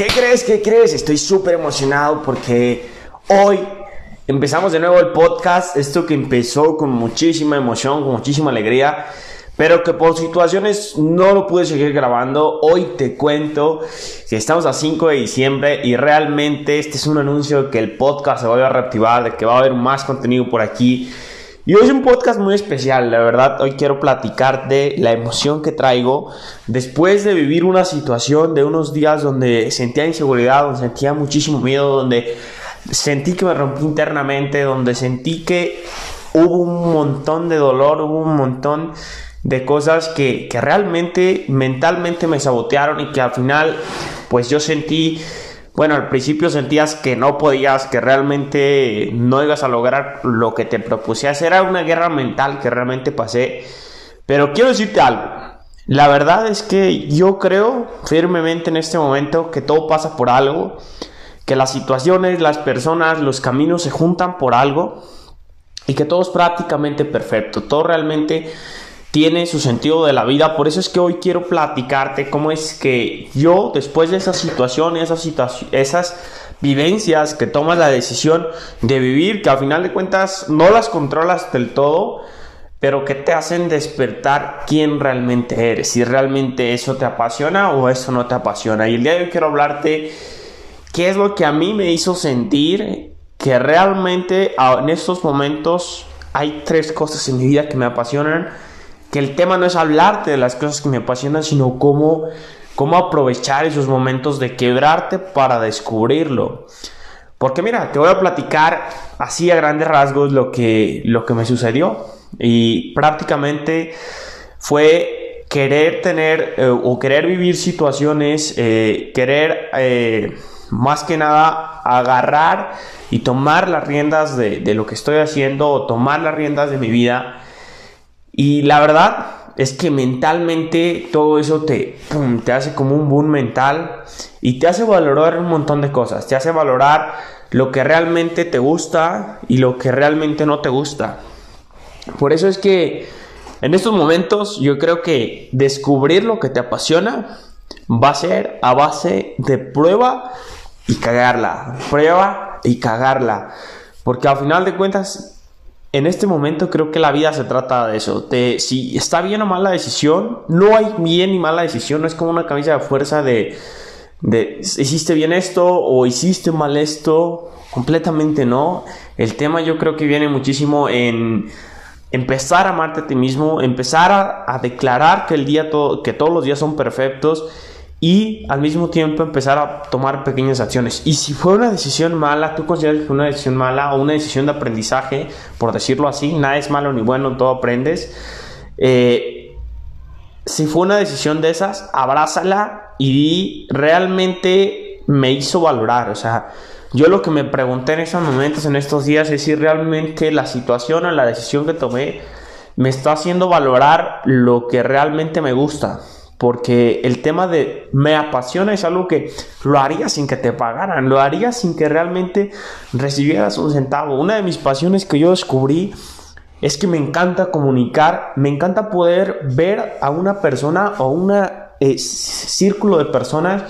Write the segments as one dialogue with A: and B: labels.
A: ¿Qué crees? ¿Qué crees? Estoy súper emocionado porque hoy empezamos de nuevo el podcast. Esto que empezó con muchísima emoción, con muchísima alegría, pero que por situaciones no lo pude seguir grabando. Hoy te cuento que estamos a 5 de diciembre y realmente este es un anuncio de que el podcast se va a reactivar, de que va a haber más contenido por aquí. Y hoy es un podcast muy especial, la verdad. Hoy quiero platicar de la emoción que traigo después de vivir una situación de unos días donde sentía inseguridad, donde sentía muchísimo miedo, donde sentí que me rompí internamente, donde sentí que hubo un montón de dolor, hubo un montón de cosas que, que realmente mentalmente me sabotearon y que al final pues yo sentí bueno, al principio sentías que no podías, que realmente no ibas a lograr lo que te propusías. Era una guerra mental que realmente pasé. Pero quiero decirte algo. La verdad es que yo creo firmemente en este momento que todo pasa por algo, que las situaciones, las personas, los caminos se juntan por algo y que todo es prácticamente perfecto. Todo realmente tiene su sentido de la vida. Por eso es que hoy quiero platicarte cómo es que yo, después de esa situación, esas, esas vivencias que tomas la decisión de vivir, que al final de cuentas no las controlas del todo, pero que te hacen despertar quién realmente eres, si realmente eso te apasiona o eso no te apasiona. Y el día de hoy quiero hablarte qué es lo que a mí me hizo sentir que realmente en estos momentos hay tres cosas en mi vida que me apasionan que el tema no es hablarte de las cosas que me apasionan, sino cómo, cómo aprovechar esos momentos de quebrarte para descubrirlo. Porque mira, te voy a platicar así a grandes rasgos lo que, lo que me sucedió. Y prácticamente fue querer tener eh, o querer vivir situaciones, eh, querer eh, más que nada agarrar y tomar las riendas de, de, lo que estoy haciendo o tomar las riendas de mi vida y la verdad es que mentalmente todo eso te, te hace como un boom mental y te hace valorar un montón de cosas. Te hace valorar lo que realmente te gusta y lo que realmente no te gusta. Por eso es que en estos momentos yo creo que descubrir lo que te apasiona va a ser a base de prueba y cagarla. Prueba y cagarla. Porque al final de cuentas en este momento creo que la vida se trata de eso. De si está bien o mal la decisión, no hay bien ni mala decisión. No es como una camisa de fuerza de, de hiciste bien esto o hiciste mal esto. Completamente no. El tema yo creo que viene muchísimo en empezar a amarte a ti mismo, empezar a, a declarar que el día todo, que todos los días son perfectos y al mismo tiempo empezar a tomar pequeñas acciones. Y si fue una decisión mala, tú consideras que fue una decisión mala o una decisión de aprendizaje, por decirlo así, nada es malo ni bueno, todo aprendes. Eh, si fue una decisión de esas, abrázala y realmente me hizo valorar. O sea, yo lo que me pregunté en esos momentos, en estos días, es si realmente la situación o la decisión que tomé me está haciendo valorar lo que realmente me gusta porque el tema de me apasiona es algo que lo haría sin que te pagaran, lo haría sin que realmente recibieras un centavo. Una de mis pasiones que yo descubrí es que me encanta comunicar, me encanta poder ver a una persona o un eh, círculo de personas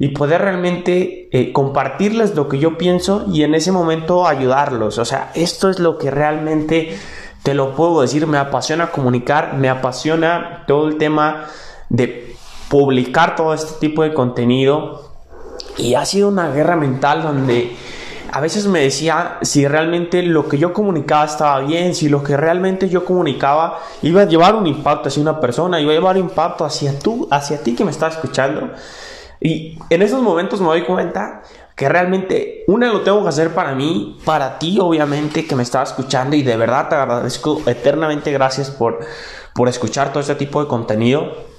A: y poder realmente eh, compartirles lo que yo pienso y en ese momento ayudarlos. O sea, esto es lo que realmente te lo puedo decir, me apasiona comunicar, me apasiona todo el tema de publicar todo este tipo de contenido y ha sido una guerra mental donde a veces me decía si realmente lo que yo comunicaba estaba bien, si lo que realmente yo comunicaba iba a llevar un impacto hacia una persona, iba a llevar un impacto hacia tú, hacia ti que me estás escuchando. Y en esos momentos me doy cuenta que realmente una lo tengo que hacer para mí, para ti obviamente que me estás escuchando y de verdad te agradezco eternamente gracias por, por escuchar todo este tipo de contenido.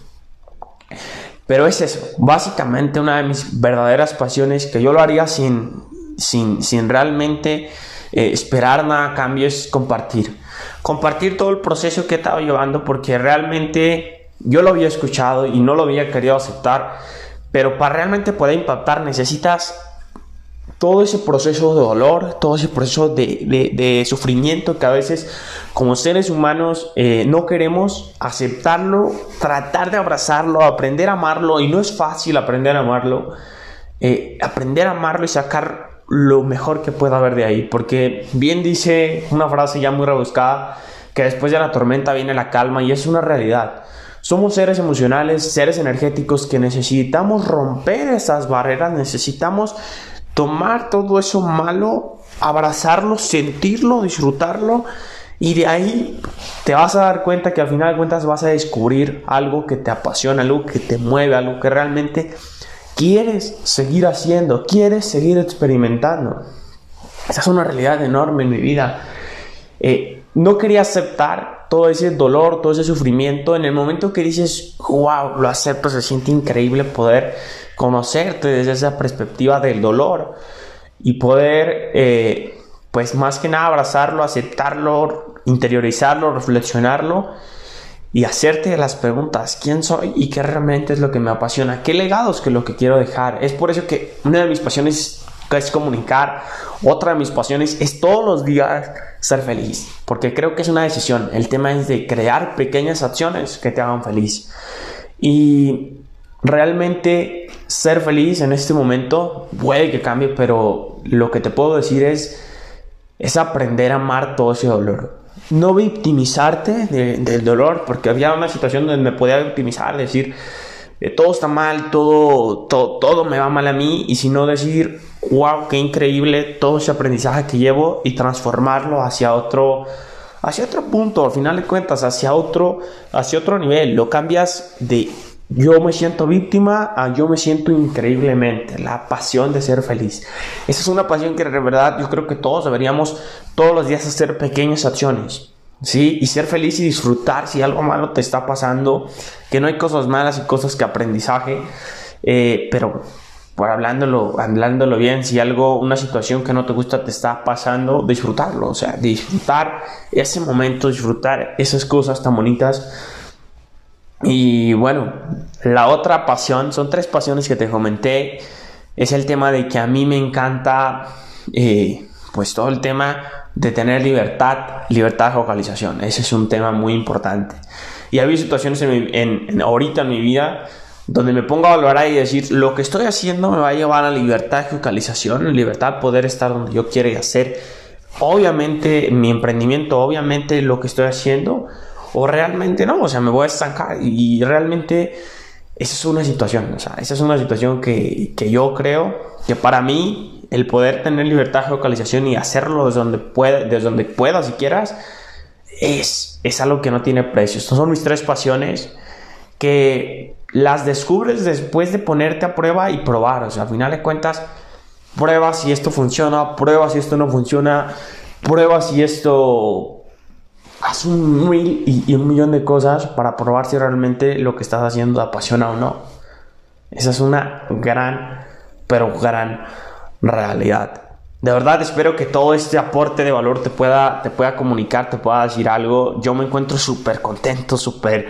A: Pero es eso, básicamente una de mis verdaderas pasiones que yo lo haría sin, sin, sin realmente eh, esperar nada a cambio es compartir. Compartir todo el proceso que he estado llevando porque realmente yo lo había escuchado y no lo había querido aceptar. Pero para realmente poder impactar necesitas todo ese proceso de dolor, todo ese proceso de, sufrimiento que a veces como seres humanos eh, no queremos aceptarlo, tratar de abrazarlo, aprender a amarlo y no es fácil aprender a amarlo. eh, aprender a amarlo y sacar lo mejor que pueda haber de ahí. Porque bien dice una frase ya muy rebuscada, que después de la tormenta viene la calma y es una realidad. Somos seres emocionales, seres energéticos que necesitamos romper esas barreras, necesitamos tomar todo eso malo, abrazarlo, sentirlo, disfrutarlo y de ahí te vas a dar cuenta que al final de cuentas vas a descubrir algo que te apasiona, algo que te mueve, algo que realmente quieres seguir haciendo, quieres seguir experimentando. Esa es una realidad enorme en mi vida. Eh, no quería aceptar todo ese dolor, todo ese sufrimiento. En el momento que dices, wow, lo acepto, se siente increíble poder conocerte desde esa perspectiva del dolor y poder, eh, pues más que nada, abrazarlo, aceptarlo, interiorizarlo, reflexionarlo y hacerte las preguntas, ¿quién soy y qué realmente es lo que me apasiona? ¿Qué legados que es lo que quiero dejar? Es por eso que una de mis pasiones es comunicar, otra de mis pasiones es todos los días ser feliz, porque creo que es una decisión. El tema es de crear pequeñas acciones que te hagan feliz. Y realmente ser feliz en este momento puede que cambie, pero lo que te puedo decir es es aprender a amar todo ese dolor no victimizarte del dolor, porque había una situación donde me podía victimizar, decir, todo está mal, todo, todo, todo me va mal a mí, y si no decir, wow, qué increíble todo ese aprendizaje que llevo y transformarlo hacia otro, hacia otro punto, al final de cuentas, hacia otro, hacia otro nivel, lo cambias de yo me siento víctima a yo me siento increíblemente. La pasión de ser feliz. Esa es una pasión que de verdad yo creo que todos deberíamos todos los días hacer pequeñas acciones. ¿Sí? Y ser feliz y disfrutar si algo malo te está pasando. Que no hay cosas malas y cosas que aprendizaje. Eh, pero por hablándolo, hablándolo bien, si algo, una situación que no te gusta te está pasando, disfrutarlo. O sea, disfrutar ese momento, disfrutar esas cosas tan bonitas y bueno, la otra pasión, son tres pasiones que te comenté, es el tema de que a mí me encanta, eh, pues todo el tema de tener libertad, libertad de focalización. Ese es un tema muy importante. Y ha habido situaciones en, ahorita en mi vida donde me pongo a valorar y decir, lo que estoy haciendo me va a llevar a libertad de focalización, libertad de poder estar donde yo quiero y hacer. Obviamente mi emprendimiento, obviamente lo que estoy haciendo o realmente no, o sea, me voy a estancar y realmente esa es una situación, o sea, esa es una situación que, que yo creo que para mí el poder tener libertad de localización y hacerlo desde donde, puede, desde donde puedas si quieras, es, es algo que no tiene precio. Estas son mis tres pasiones que las descubres después de ponerte a prueba y probar, o sea, al final de cuentas, pruebas si esto funciona, pruebas si esto no funciona, pruebas si esto haz un mil y, un millón de cosas para probar si realmente lo que estás haciendo te apasiona o no. Esa es una gran, pero gran realidad. De verdad espero que todo este aporte de valor te pueda, te pueda comunicar, te pueda decir algo. Yo me encuentro súper contento, súper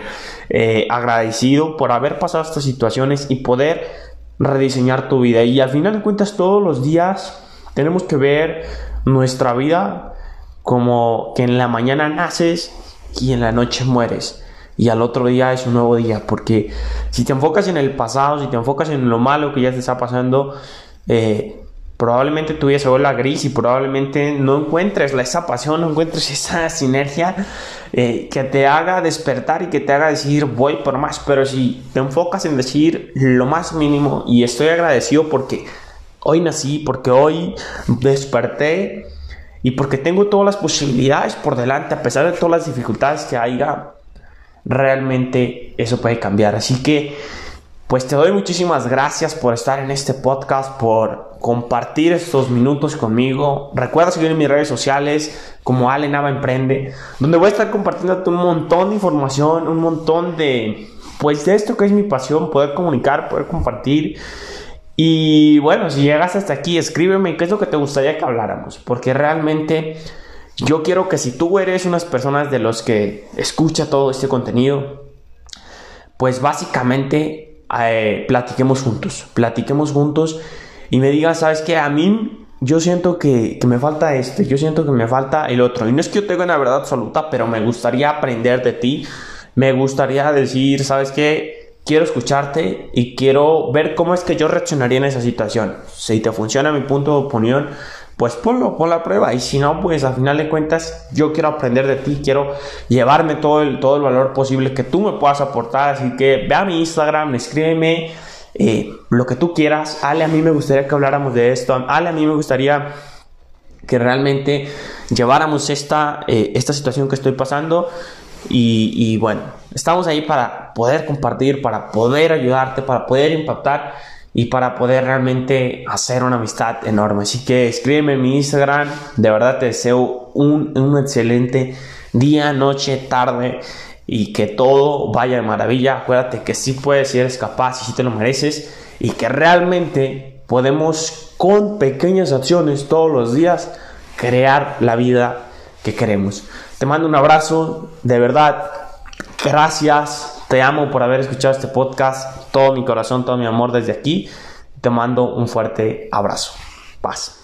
A: eh, agradecido por haber pasado estas situaciones y poder rediseñar tu vida. Y al final de cuentas todos los días tenemos que ver nuestra vida como que en la mañana naces y en la noche mueres. Y al otro día es un nuevo día. Porque si te enfocas en el pasado, si te enfocas en lo malo que ya te está pasando, eh, probablemente tu vida gris y probablemente no encuentres esa pasión, no encuentres esa sinergia eh, que te haga despertar y que te haga decir voy por más. Pero si te enfocas en decir lo más mínimo y estoy agradecido porque hoy nací, porque hoy desperté y porque tengo todas las posibilidades por delante, a pesar de todas las dificultades que haya, realmente eso puede cambiar. Así que, pues te doy muchísimas gracias por estar en este podcast, por compartir estos minutos conmigo. Recuerda seguirme en mis redes sociales como Ale Nava Emprende, donde voy a estar compartiendo un montón de información, un montón de, pues de esto que es mi pasión, poder comunicar, poder compartir y bueno, si llegas hasta aquí, escríbeme qué es lo que te gustaría que habláramos, porque realmente yo quiero que si tú eres unas personas de los que escucha todo este contenido, pues básicamente eh, platiquemos juntos, platiquemos juntos y me digas, ¿sabes qué? A mí yo siento que, que, me falta este, yo siento que me falta el otro. Y no es que yo tenga una verdad absoluta, pero me gustaría aprender de ti, me gustaría decir, ¿sabes qué? quiero escucharte y quiero ver cómo es que yo reaccionaría en esa situación. Si te funciona mi punto de opinión, pues ponlo, pon la prueba. Y si no, pues al final de cuentas, yo quiero aprender de ti, quiero llevarme todo el, todo el valor posible que tú me puedas aportar. Así que ve a mi Instagram, escríbeme lo que tú quieras. Ale, a mí me gustaría que habláramos de esto. Ale, a mí me gustaría que realmente lleváramos esta, eh, esta situación que estoy pasando. Y, bueno, estamos ahí para poder compartir, para poder ayudarte, para poder impactar y para poder realmente hacer una amistad enorme. Así que escríbeme en mi Instagram. De verdad te deseo un, un excelente día, noche, tarde y que todo vaya de maravilla. Acuérdate que sí puedes, si eres capaz y si te lo mereces y que realmente podemos con pequeñas acciones todos los días crear la vida que queremos. Te mando un abrazo, de verdad, gracias, te amo por haber escuchado este podcast, todo mi corazón, todo mi amor desde aquí. Te mando un fuerte abrazo. Paz.